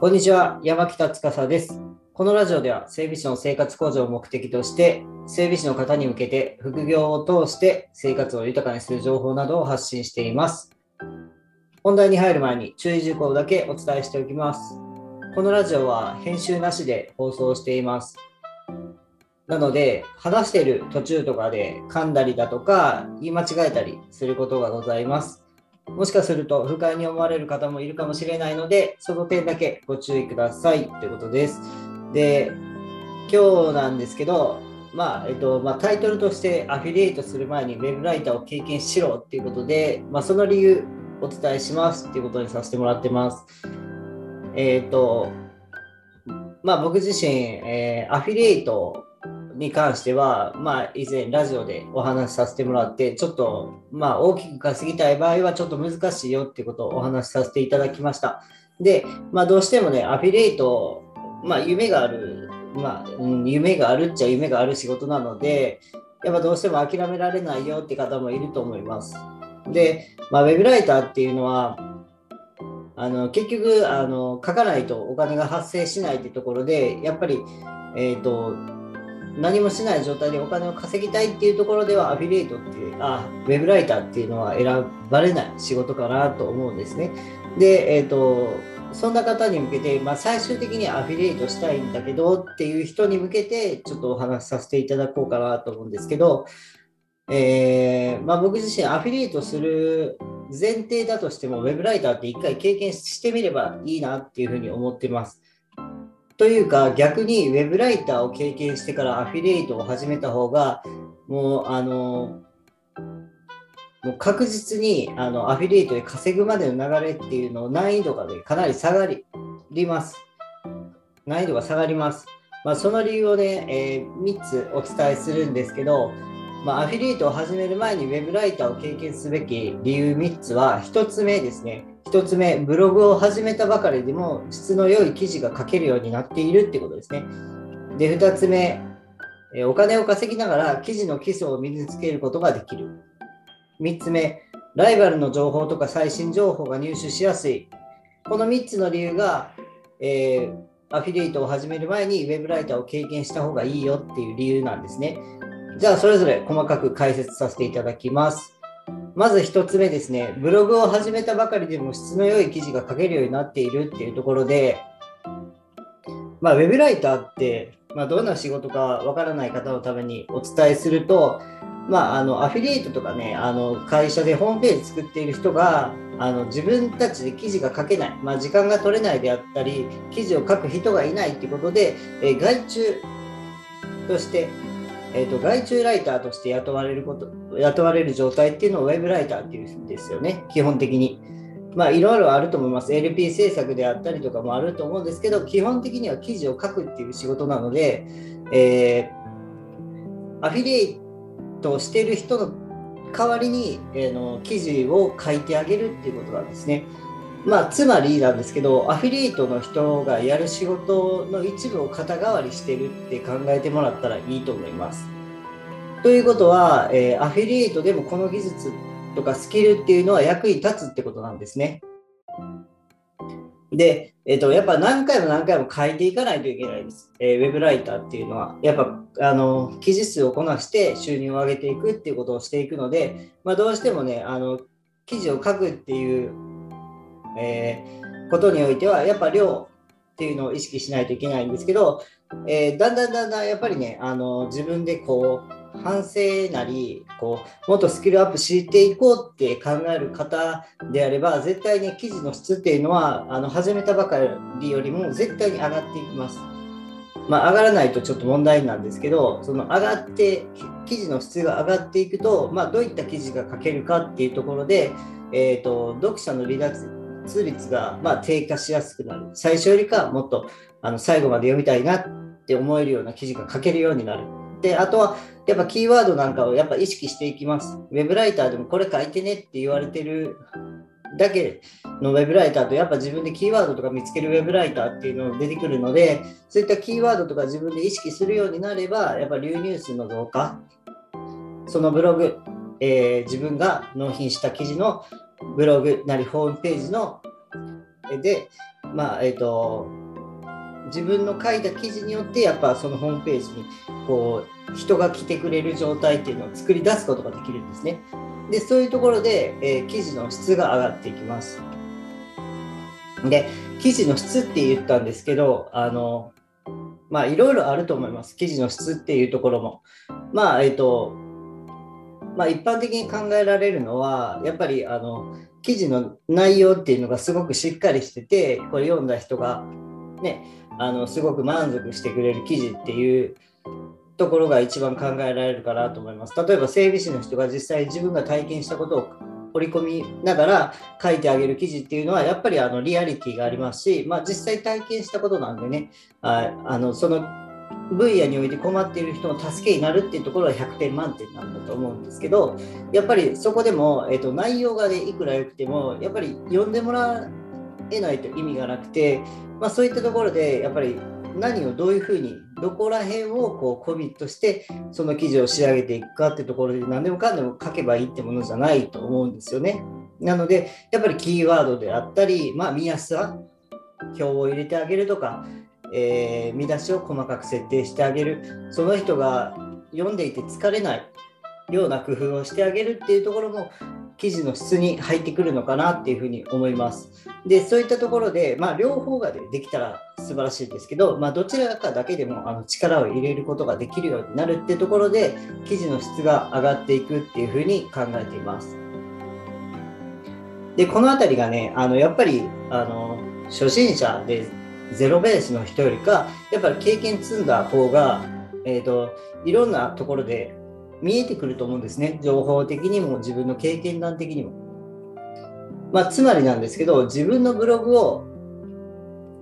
こんにちは、山北司です。このラジオでは整備士の生活向上を目的として、整備士の方に向けて副業を通して生活を豊かにする情報などを発信しています。本題に入る前に注意事項だけお伝えしておきます。このラジオは編集なしで放送しています。なので、話している途中とかで噛んだりだとか、言い間違えたりすることがございます。もしかすると不快に思われる方もいるかもしれないので、その点だけご注意くださいということです。で、今日なんですけど、まあえっとまあ、タイトルとしてアフィリエイトする前に Web ライターを経験しろっていうことで、まあ、その理由お伝えしますっていうことにさせてもらってます。えっ、と、まあ僕自身、えー、アフィリエイトに関しては、まあ、以前ラジオでお話しさせてもらって、ちょっと、まあ、大きく稼ぎたい場合はちょっと難しいよってことをお話しさせていただきました。で、まあ、どうしてもね、アフィリエイト、まあ、夢がある、まあ、うん、夢があるっちゃ夢がある仕事なので、やっぱどうしても諦められないよって方もいると思います。で、まあ、ウェブライターっていうのは、あの結局あの書かないとお金が発生しないってところでやっぱり、えーと何もしない状態でお金を稼ぎたいっていうところではアフィリエイトっていうあウェブライターっていうのは選ばれない仕事かなと思うんですね。で、えーと、そんな方に向けて、まあ、最終的にアフィリエイトしたいんだけどっていう人に向けてちょっとお話しさせていただこうかなと思うんですけど、えー、まあ、僕自身アフィリエイトする前提だとしてもウェブライターって一回経験してみればいいなっていうふうに思ってます。というか逆にウェブライターを経験してからアフィリエイトを始めた方がもうあのもう確実にあのアフィリエイトで稼ぐまでの流れっていうのを難易度が、ね、かなり下がります。難易度が下がります。まあ、その理由をね、えー、3つお伝えするんですけど、まあ、アフィリエイトを始める前にウェブライターを経験すべき理由3つは1つ目ですね。1つ目、ブログを始めたばかりでも質の良い記事が書けるようになっているってことですね。で、2つ目、お金を稼ぎながら記事の基礎を身につけることができる。3つ目、ライバルの情報とか最新情報が入手しやすい。この3つの理由が、えー、アフィリエイトを始める前にウェブライターを経験した方がいいよっていう理由なんですね。じゃあ、それぞれ細かく解説させていただきます。まず1つ目ですね、ブログを始めたばかりでも質の良い記事が書けるようになっているっていうところで、まあ、ウェブライターって、まあ、どんな仕事かわからない方のためにお伝えすると、まあ、あのアフィリエイトとかね、あの会社でホームページ作っている人があの自分たちで記事が書けない、まあ、時間が取れないであったり、記事を書く人がいないっていうことで、え外注としてえーと、外注ライターとして雇われること雇われる状態っていうのをウェブライターっていうんですよね、基本的に。まあ、いろいろあると思います。LP 制作であったりとかもあると思うんですけど、基本的には記事を書くっていう仕事なので、えー、アフィリエイトをしている人の代わりに、えー、の記事を書いてあげるっていうことなんですね。まあ、つまりなんですけど、アフィリエイトの人がやる仕事の一部を肩代わりしてるって考えてもらったらいいと思います。ということは、えー、アフィリエイトでもこの技術とかスキルっていうのは役に立つってことなんですね。で、えーと、やっぱ何回も何回も書いていかないといけないです。えー、ウェブライターっていうのは、やっぱあの記事数をこなして収入を上げていくっていうことをしていくので、まあ、どうしてもね、あの記事を書くっていうえー、ことにおいては、やっぱ量っていうのを意識しないといけないんですけど、えー、だんだんだんだんやっぱりね、あの自分でこう、反省なりこうもっとスキルアップしていこうって考える方であれば絶対に記事の質っていうのはあの始めたばかりよりも絶対に上がっていきます。まあ、上がらないとちょっと問題なんですけどその上がって記事の質が上がっていくと、まあ、どういった記事が書けるかっていうところで、えーと読者の離脱通率がま低下しやすくなる。最初よりかもっとあの最後まで読みたいなって思えるような記事が書けるようになる。で、あとはやっぱキーワードなんかをやっぱ意識していきます。ウェブライターでもこれ書いてねって言われてるだけのウェブライターとやっぱ自分でキーワードとか見つけるウェブライターっていうのが出てくるのでそういったキーワードとか自分で意識するようになればやっぱ流入数の増加そのブログ、えー、自分が納品した記事のブログなりホームページので、まあ、えっ、ー、と、自分の書いた記事によってやっぱそのホームページにこう人が来てくれる状態っていうのを作り出すことができるんですね。でそういうところで、えー、記事の質が上がっていきます。で記事の質って言ったんですけどあのまあいろいろあると思います記事の質っていうところも。まあえっ、ー、とまあ一般的に考えられるのはやっぱりあの記事の内容っていうのがすごくしっかりしててこれ読んだ人がねあのすごく満足してくれる記事っていうところが一番考えられるかなと思います。例えば整備士の人が実際自分が体験したことを織り込みながら書いてあげる記事っていうのはやっぱりあのリアリティがありますし、まあ、実際体験したことなんでねああのその分野において困っている人の助けになるっていうところは100点満点なんだと思うんですけどやっぱりそこでも、えーと、内容がねいくら良くてもやっぱり読んでもらえないと意味がなくて、まあ、そういったところでやっぱり何をどういうふうにどこら辺をこうコミットしてその記事を仕上げていくかってところで何でもかんでも書けばいいってものじゃないと思うんですよね。なのでやっぱりキーワードであったり、まあ、見やすさ表を入れてあげるとか、えー、見出しを細かく設定してあげるその人が読んでいて疲れないような工夫をしてあげるっていうところも記事の質に入ってくるのかなっていうふうに思います。で、そういったところで、まあ、両方ができたら素晴らしいですけど、まあ、どちらかだけでもあの力を入れることができるようになるっていうところで、記事の質が上がっていくっていうふうに考えています。で、このあたりがね、あのやっぱりあの初心者でゼロベースの人よりか、やっぱり経験積んだ方が、えーといろんなところで見えてくると思うんですね。情報的にも自分の経験談的にも。まあ、つまりなんですけど、自分のブログを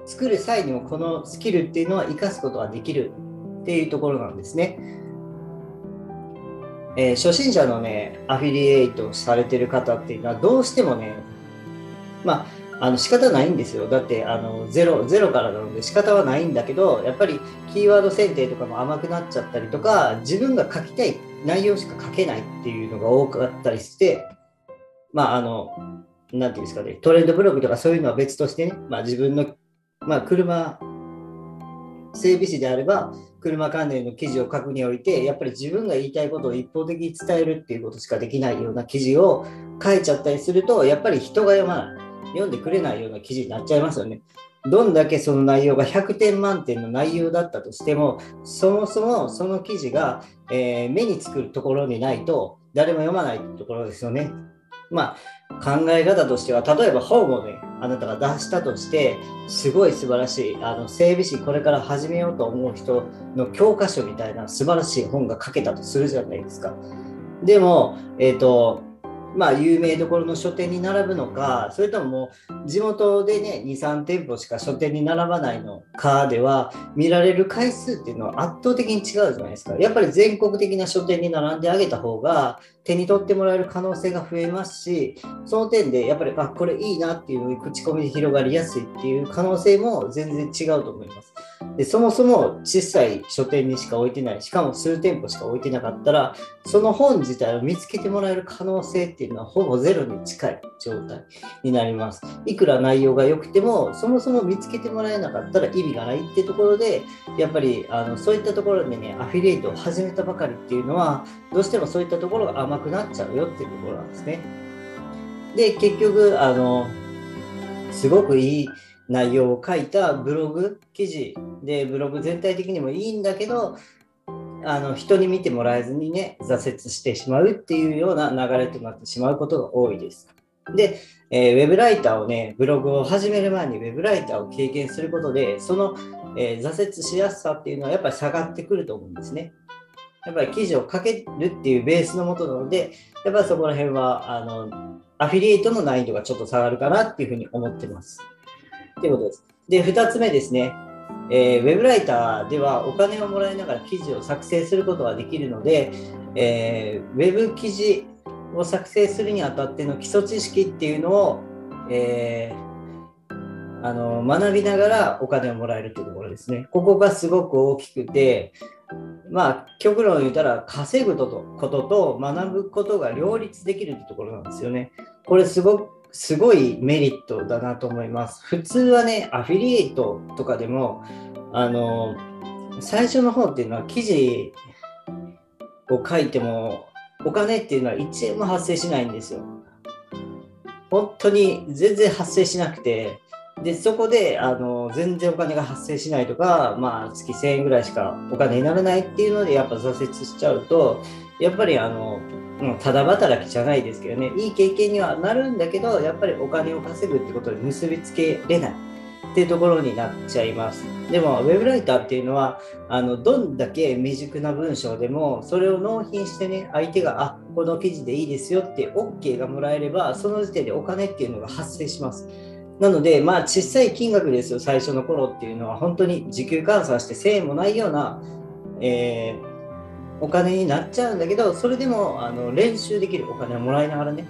作る際にもこのスキルっていうのは活かすことができるっていうところなんですね。えー、初心者のね、アフィリエイトされてる方っていうのはどうしてもね、まあ、あの仕方ないんですよ。だってあのゼロゼロからなので仕方はないんだけど、やっぱりキーワード選定とかも甘くなっちゃったりとか、自分が書きたい内容しか書けないっていうのが多かったりして、まああの、なんていうんですかね、トレンドブログとかそういうのは別としてね、まあ自分の、まあ車、整備士であれば、車関連の記事を書くにおいて、やっぱり自分が言いたいことを一方的に伝えるっていうことしかできないような記事を書いちゃったりすると、やっぱり人が読まない。読んでくれないような記事になっちゃいますよね。どんだけその内容が100点満点の内容だったとしても、そもそもその記事が、えー、目につくところにないと誰も読まないところですよね。まあ、考え方としては、例えば本をね、あなたが出したとして、すごい素晴らしい、あの整備士、これから始めようと思う人の教科書みたいな素晴らしい本が書けたとするじゃないですか。でも、えっ、ー、と、まあ、有名どころの書店に並ぶのか、それとももう地元でね、2、3店舗しか書店に並ばないのかでは、見られる回数っていうのは圧倒的に違うじゃないですか。やっぱり全国的な書店に並んであげた方が、手に取ってもらえる可能性が増えますし、その点でやっぱり、あ、これいいなっていう口コミで広がりやすいっていう可能性も全然違うと思います。でそもそも小さい書店にしか置いてない、しかも数店舗しか置いてなかったら、その本自体を見つけてもらえる可能性っていうのはほぼゼロに近い状態になります。いくら内容が良くても、そもそも見つけてもらえなかったら意味がないってところで、やっぱりあのそういったところでね、アフィリエイトを始めたばかりっていうのは、どうしてもそういったところが甘くなっちゃうよっていうところなんですね。で、結局、あの、すごくいい内容を書いたブログ記事でブログ全体的にもいいんだけどあの人に見てもらえずにね挫折してしまうっていうような流れとなってしまうことが多いです。で、えー、ウェブライターをねブログを始める前にウェブライターを経験することでその、えー、挫折しやすさっていうのはやっぱり下がってくると思うんですね。やっぱり記事を書けるっていうベースのもとなので、やっぱりそこら辺はあのアフィリエイトの難易度がちょっと下がるかなっていうふうに思ってます。ということです。で、2つ目ですね。えー、ウェブライターではお金をもらいながら記事を作成することができるので、えー、ウェブ記事を作成するにあたっての基礎知識っていうのを、えー、あの学びながらお金をもらえるというところですね。ここがすごく大きくて、まあ、極論言ったら稼ぐこととことと学ぶことが両立できるというところなんですよね。これすごくすごいメリットだなと思います。普通はね、アフィリエイトとかでも、あの、最初の方っていうのは記事を書いてもお金っていうのは1円も発生しないんですよ。本当に全然発生しなくて、で、そこで、あの、全然お金が発生しないとか、まあ、月1000円ぐらいしかお金にならないっていうので、やっぱ挫折しちゃうと、やっぱり、あの、ただ働きじゃないですけどね、いい経験にはなるんだけど、やっぱりお金を稼ぐってことに結びつけれない。っていうところになっちゃいます。でも、ウェブライターっていうのは、あのどんだけ未熟な文章でも、それを納品してね、相手が、あこの記事でいいですよって OK がもらえれば、その時点でお金っていうのが発生します。なので、まあ、小さい金額ですよ、最初の頃っていうのは、本当に時給換算して1000円もないような、えー、お金になっちゃうんだけど、それでもあの練習できるお金をもらいながらね。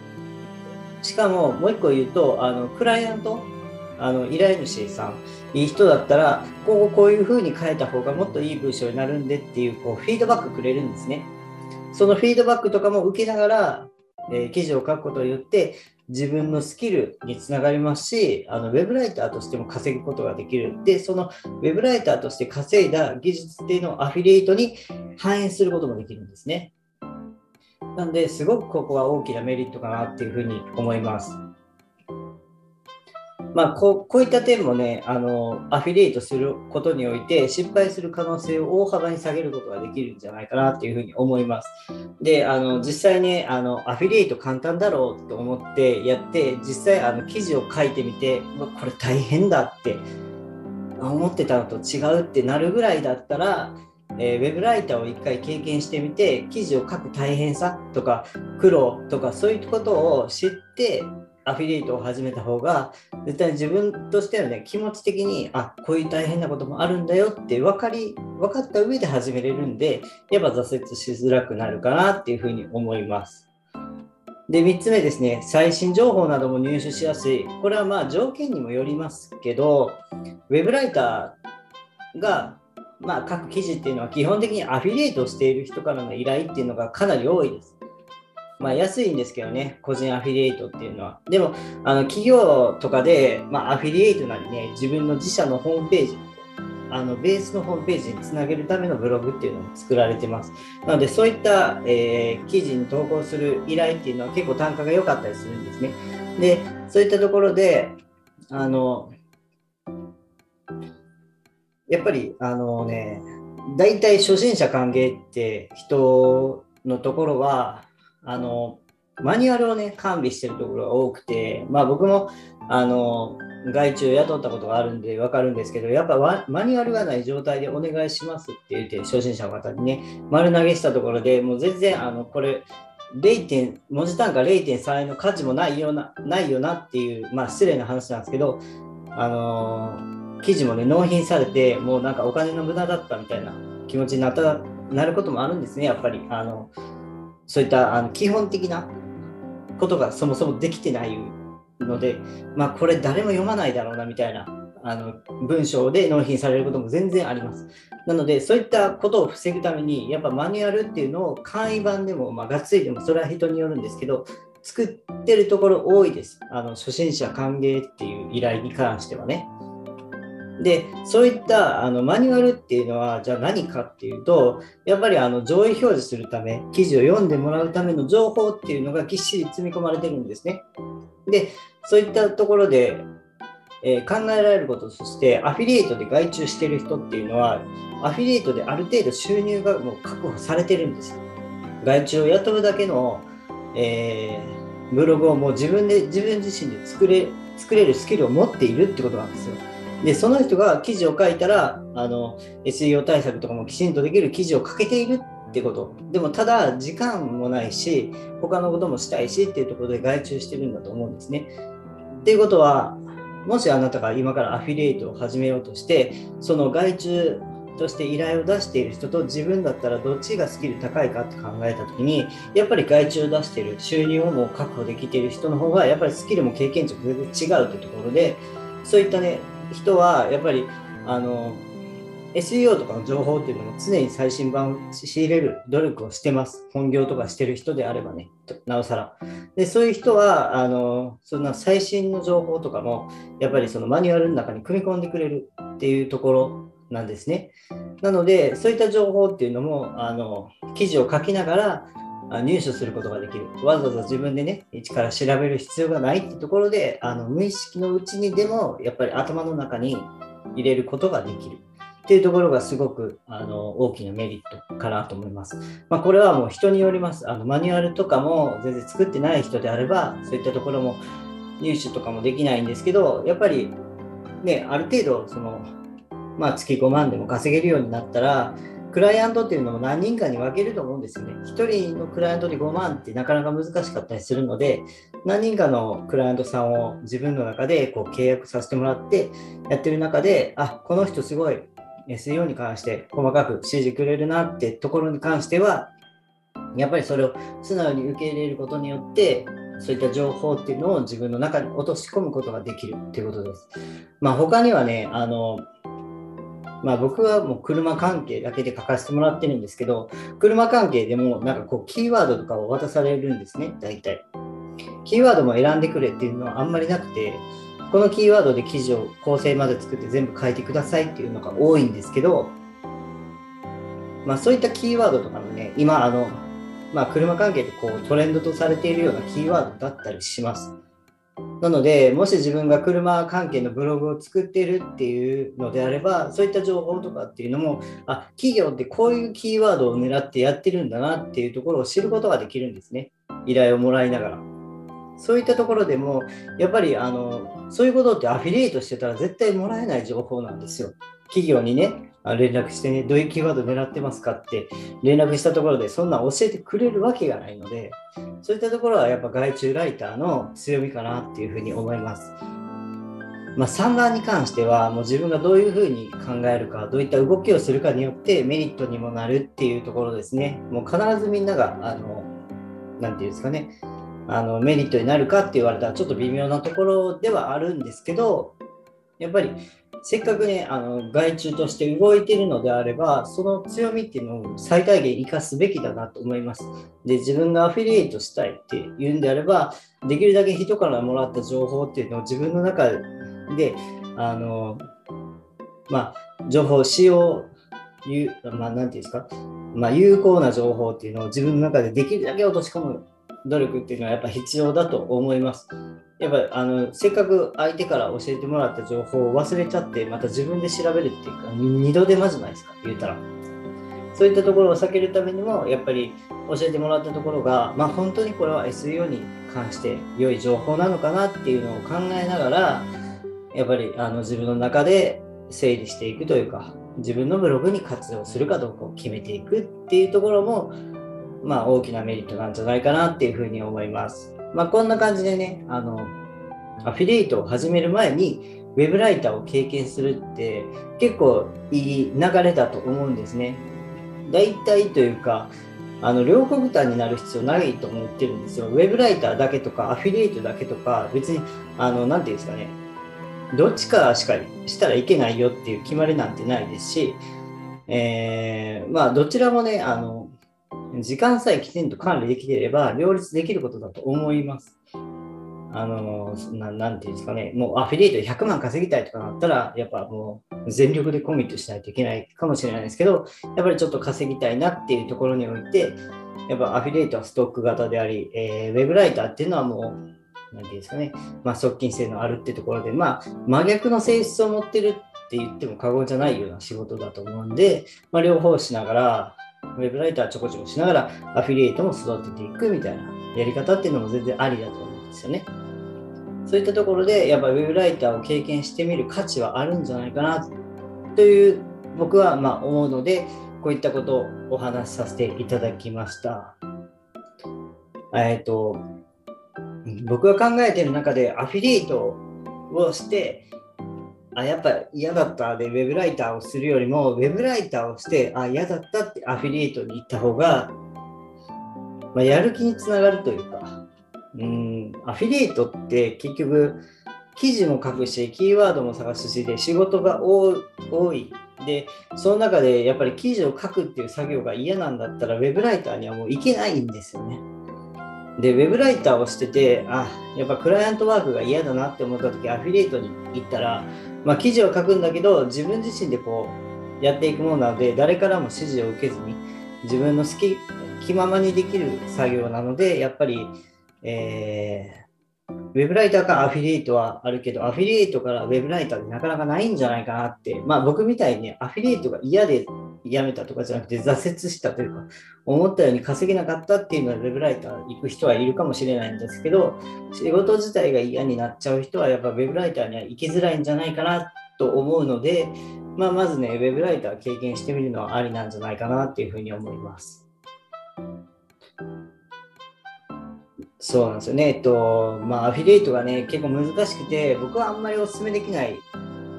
しかも、もう一個言うと、あのクライアント、あの依頼主さん、いい人だったら、こここういう風に変えた方がもっといい文章になるんでっていうこうフィードバックくれるんですね。そのフィードバックとかも受けながら、えー、記事を書くことによって自分のスキルにつながりますし、あのウェブライターとしても稼ぐことができる。で、そのウェブライターとして稼いだ技術っていうのをアフィリエイトに反映することもできるんですね。なんで、すごくここは大きなメリットかなっていうふうに思います。まあ、こういった点もねあの、アフィリエイトすることにおいて、失敗する可能性を大幅に下げることができるんじゃないかなっていうふうに思います。で、あの実際ねあの、アフィリエイト簡単だろうと思ってやって、実際あの記事を書いてみて、これ大変だって思ってたのと違うってなるぐらいだったら、えー、ウェブライターを一回経験してみて記事を書く大変さとか苦労とかそういうことを知ってアフィリエイトを始めた方が絶対自分としてはね気持ち的にあこういう大変なこともあるんだよって分かり分かった上で始めれるんでやっぱ挫折しづらくなるかなっていうふうに思います。で3つ目ですね最新情報なども入手しやすいこれはまあ条件にもよりますけどウェブライターがまあ、書く記事っていうのは基本的にアフィリエイトをしている人からの依頼っていうのがかなり多いです。まあ、安いんですけどね、個人アフィリエイトっていうのは。でも、あの企業とかで、まあ、アフィリエイトなりね、自分の自社のホームページ、あのベースのホームページにつなげるためのブログっていうのも作られてます。なので、そういった、えー、記事に投稿する依頼っていうのは結構単価が良かったりするんですね。で、そういったところで、あの、やっぱり、あのね、大体初心者歓迎って人のところは、あの、マニュアルをね、完備してるところが多くて、まあ僕も、あの、外注雇ったことがあるんで分かるんですけど、やっぱマニュアルがない状態でお願いしますって言って、初心者の方にね、丸投げしたところでもう全然、あの、これ、0. 点文字単価0.3円の価値もないよな、ないよなっていう、まあ失礼な話なんですけど、あのー、記事もね、納品されて、もうなんかお金の無駄だったみたいな気持ちになったなることもあるんですね、やっぱり。あのそういったあの基本的なことがそもそもできてないので、まあ、これ誰も読まないだろうなみたいなあの文章で納品されることも全然あります。なので、そういったことを防ぐために、やっぱマニュアルっていうのを簡易版でも、まあ、がっつりでも、それは人によるんですけど、作ってるところ多いです。あの初心者歓迎っていう依頼に関してはね。で、そういったあのマニュアルっていうのは、じゃあ何かっていうと、やっぱりあの上位表示するため、記事を読んでもらうための情報っていうのがぎっしり積み込まれてるんですね。で、そういったところで、えー、考えられることとして、アフィリエイトで外注してる人っていうのは、アフィリエイトである程度収入がもう確保されてるんです。外注を雇うだけの、えー、ブログをもう自分で、自分自身で作れ作れるスキルを持っているってことなんですよ。で、その人が記事を書いたら、あの、SEO 対策とかもきちんとできる記事を書けているってこと。でも、ただ、時間もないし、他のこともしたいしっていうところで外注してるんだと思うんですね。っていうことは、もしあなたが今からアフィリエイトを始めようとして、その外注として依頼を出している人と自分だったらどっちがスキル高いかって考えた時にやっぱり外注を出している収入をもう確保できている人の方がやっぱりスキルも経験値も全然違うというところでそういったね人はやっぱりあの SEO とかの情報っていうのも常に最新版を仕入れる努力をしてます。本業とかしてる人であればね、なおさら。で、そういう人は、あの、そんな最新の情報とかも、やっぱりそのマニュアルの中に組み込んでくれるっていうところなんですね。なので、そういった情報っていうのも、あの、記事を書きながら、入手することができる。わざわざ自分でね、一から調べる必要がないってところで、あの無意識のうちにでも、やっぱり頭の中に入れることができる。っていうところがすごくあの大きなメリットかなと思います。まあ、これはもう人によります。あのマニュアルとかも全然作ってない人であれば、そういったところも入手とかもできないんですけど、やっぱりね、ある程度その、まあ、月5万でも稼げるようになったら、クライアントっていうのも何人かに分けると思うんですよね。1人のクライアントで5万ってなかなか難しかったりするので、何人かのクライアントさんを自分の中でこう契約させてもらってやってる中で、あ、この人すごい SEO に関して細かく指示くれるなってところに関しては、やっぱりそれを素直に受け入れることによって、そういった情報っていうのを自分の中に落とし込むことができるっていうことです。まあ、他にはね、あの、まあ、僕はもう車関係だけで書かせてもらってるんですけど、車関係でもなんかこうキーワードとかを渡されるんですね、大体。キーワードも選んでくれっていうのはあんまりなくて、このキーワードで記事を構成まで作って全部書いてくださいっていうのが多いんですけど、まあ、そういったキーワードとかのね、今、あの、まあ、車関係でこうトレンドとされているようなキーワードだったりします。なので、もし自分が車関係のブログを作っているっていうのであれば、そういった情報とかっていうのも、あ、企業ってこういうキーワードを狙ってやってるんだなっていうところを知ることができるんですね。依頼をもらいながら。そういったところでも、やっぱりあのそういうことってアフィリエイトしてたら絶対もらえない情報なんですよ。企業にね、連絡してね、どういうキーワード狙ってますかって連絡したところで、そんな教えてくれるわけがないので、そういったところはやっぱ外注ライターの強みかなっていうふうに思います。まあ、産卵に関しては、もう自分がどういうふうに考えるか、どういった動きをするかによってメリットにもなるっていうところですね。もう必ずみんなが、あの、なんていうんですかね、あのメリットになるかって言われたらちょっと微妙なところではあるんですけどやっぱりせっかくねあの外注として動いているのであればその強みっていうのを最大限生かすべきだなと思います。で自分がアフィリエイトしたいっていうんであればできるだけ人からもらった情報っていうのを自分の中であのまあ情報使用まあ、なんていうんですか、ま、有効な情報っていうのを自分の中でできるだけ落とし込む努力っていうのはやっぱ必要だと思います。やっぱあのせっかく相手から教えてもらった情報を忘れちゃってまた自分で調べるっていうか二度手間じゃないですか言うたら。そういったところを避けるためにもやっぱり教えてもらったところが、まあ、本当にこれは SEO に関して良い情報なのかなっていうのを考えながらやっぱりあの自分の中で整理していくというか自分のブログに活用するかどうかを決めていくっていうところもまあ、大きなメリットなんじゃないかなっていうふうに思います。まあ、こんな感じでね、あの、アフィリエイトを始める前に、ウェブライターを経験するって結構いい流れだと思うんですね。大体というか、あの両極端になる必要ないと思ってるんですよ。ウェブライターだけとか、アフィリエイトだけとか、別に、あの、なんていうんですかね、どっちかしかしたらいけないよっていう決まりなんてないですし、えー、まあ、どちらもね、あの、時間さえきちんと管理できていれば両立できることだと思います。あのななんていうんですかね、もうアフィリエイトで100万稼ぎたいとかなったら、やっぱもう全力でコミットしないといけないかもしれないですけど、やっぱりちょっと稼ぎたいなっていうところにおいて、やっぱアフィリエイトはストック型であり、えー、ウェブライターっていうのはもう、なんていうんですかね、まあ、側近性のあるってところで、まあ、真逆の性質を持ってるって言っても過言じゃないような仕事だと思うんで、まあ、両方しながら、ウェブライターちょこちょこしながらアフィリエイトも育てていくみたいなやり方っていうのも全然ありだと思うんですよね。そういったところでやっぱウェブライターを経験してみる価値はあるんじゃないかなという僕はまあ思うのでこういったことをお話しさせていただきました。えっ、と僕が考えている中でアフィリエイトをしてあ、やっぱ嫌だった。で、ウェブライターをするよりも、ウェブライターをして、あ、嫌だったってアフィリエイトに行った方が、まあ、やる気につながるというか、うん、アフィリエイトって結局、記事も書くし、キーワードも探すしで、仕事が多いで、その中でやっぱり記事を書くっていう作業が嫌なんだったら、ウェブライターにはもういけないんですよね。で、ウェブライターをしてて、あ、やっぱクライアントワークが嫌だなって思った時、アフィリエイトに行ったら、まあ、記事を書くんだけど、自分自身でこう、やっていくものなので、誰からも指示を受けずに、自分の好き、気ままにできる作業なので、やっぱり、えーウェブライターかアフィリエイトはあるけど、アフィリエイトからウェブライターってなかなかないんじゃないかなって、まあ僕みたいに、アフィリエイトが嫌で辞めたとかじゃなくて挫折したというか、思ったように稼げなかったっていうのはウェブライター行く人はいるかもしれないんですけど、仕事自体が嫌になっちゃう人はやっぱウェブライターには行きづらいんじゃないかなと思うので、まあまずね、ウェブライター経験してみるのはありなんじゃないかなっていうふうに思います。そうなんですよね。えっと、まあ、アフィリエイトがね、結構難しくて、僕はあんまりお勧めできない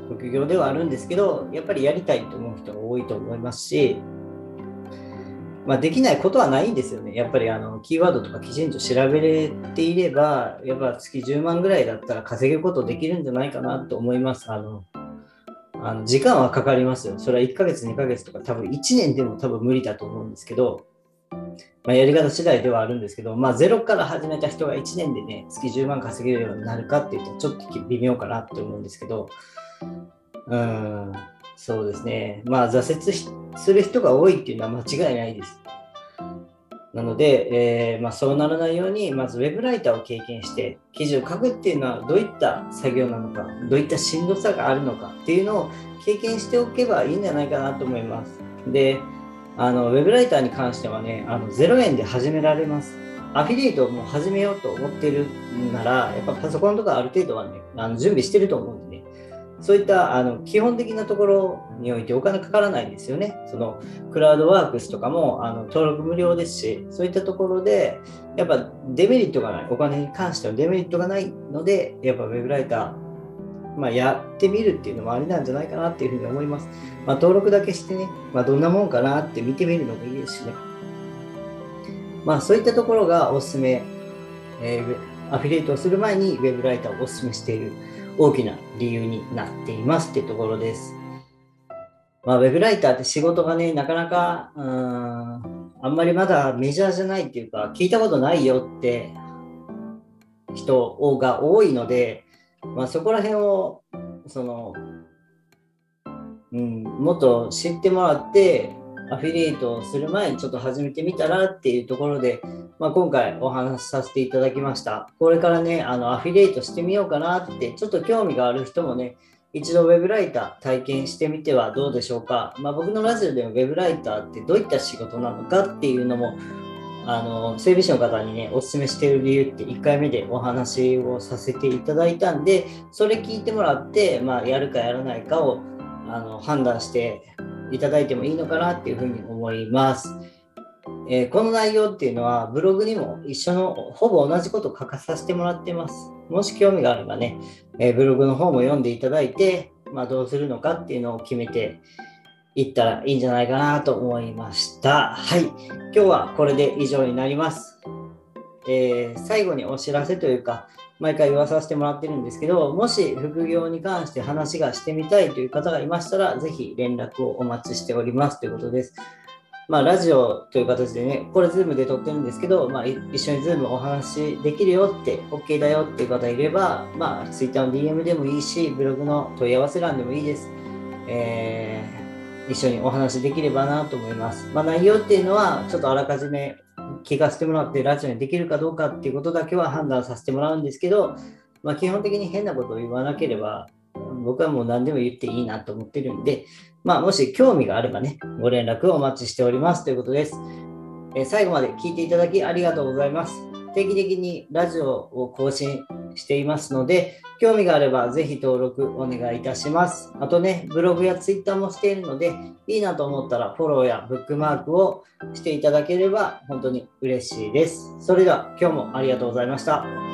副業ではあるんですけど、やっぱりやりたいと思う人が多いと思いますし、まあ、できないことはないんですよね。やっぱりあのキーワードとかきちんと調べれていれば、やっぱ月10万ぐらいだったら稼ぐことできるんじゃないかなと思います。あのあの時間はかかりますよ。それは1ヶ月、2ヶ月とか多分1年でも多分無理だと思うんですけど、まあ、やり方次第ではあるんですけど、まあ、ゼロから始めた人が1年でね、月10万稼げるようになるかっていうと、ちょっと微妙かなって思うんですけど、うん、そうですね。まあ、挫折する人が多いっていうのは間違いないです。なので、えー、まあ、そうならないように、まずウェブライターを経験して、記事を書くっていうのはどういった作業なのか、どういったしんどさがあるのかっていうのを経験しておけばいいんじゃないかなと思います。で、あのウェブライターに関してはね、あの0円で始められます。アフィリエイトをもう始めようと思ってるなら、やっぱパソコンとかある程度はね、あの準備してると思うんでね、そういったあの基本的なところにおいてお金かからないんですよね。そのクラウドワークスとかもあの登録無料ですし、そういったところで、やっぱデメリットがない、お金に関してはデメリットがないので、やっぱウェブライター、まあ、やってみるっていうのもありなんじゃないかなっていうふうに思います。まあ、登録だけしてね、まあ、どんなもんかなって見てみるのもいいですしね。まあ、そういったところがおすすめ、えー、アフィリエイトをする前にウェブライターをおすすめしている大きな理由になっていますっていうところです。まあ、ウェブライターって仕事がね、なかなか、うん、あんまりまだメジャーじゃないっていうか、聞いたことないよって人が多いので、まあ、そこら辺をその、うん、もっと知ってもらってアフィリエイトをする前にちょっと始めてみたらっていうところで、まあ、今回お話しさせていただきました。これからね、あのアフィリエイトしてみようかなってちょっと興味がある人もね、一度ウェブライター体験してみてはどうでしょうか。まあ、僕のラジオでもウェブライターってどういった仕事なのかっていうのもあの整備士の方にねおすすめしている理由って1回目でお話をさせていただいたんでそれ聞いてもらって、まあ、やるかやらないかをあの判断していただいてもいいのかなっていうふうに思います。えー、この内容っていうのはブログにも一緒のほぼ同じことを書かさせてもらってます。もし興味があればね、えー、ブログの方も読んでいただいて、まあ、どうするのかっていうのを決めていったらいいんじゃないかなと思いました。はい。今日はこれで以上になります。えー、最後にお知らせというか、毎回言わさせてもらってるんですけど、もし副業に関して話がしてみたいという方がいましたら、ぜひ連絡をお待ちしておりますということです。まあ、ラジオという形でね、これ Zoom で撮ってるんですけど、まあ、一緒に Zoom お話できるよって、OK だよっていう方いれば、まあ、Twitter の DM でもいいし、ブログの問い合わせ欄でもいいです。えー一緒にお話できればなと思います。まあ、内容っていうのは、ちょっとあらかじめ聞かせてもらって、ラジオにできるかどうかっていうことだけは判断させてもらうんですけど、まあ、基本的に変なことを言わなければ、僕はもう何でも言っていいなと思ってるんで、まあ、もし興味があればね、ご連絡をお待ちしておりますということです。え最後まで聞いていただきありがとうございます。定期的にラジオを更新していますので、興味があればぜひ登録お願いいたします。あとね、ブログやツイッターもしているので、いいなと思ったらフォローやブックマークをしていただければ本当に嬉しいです。それでは今日もありがとうございました。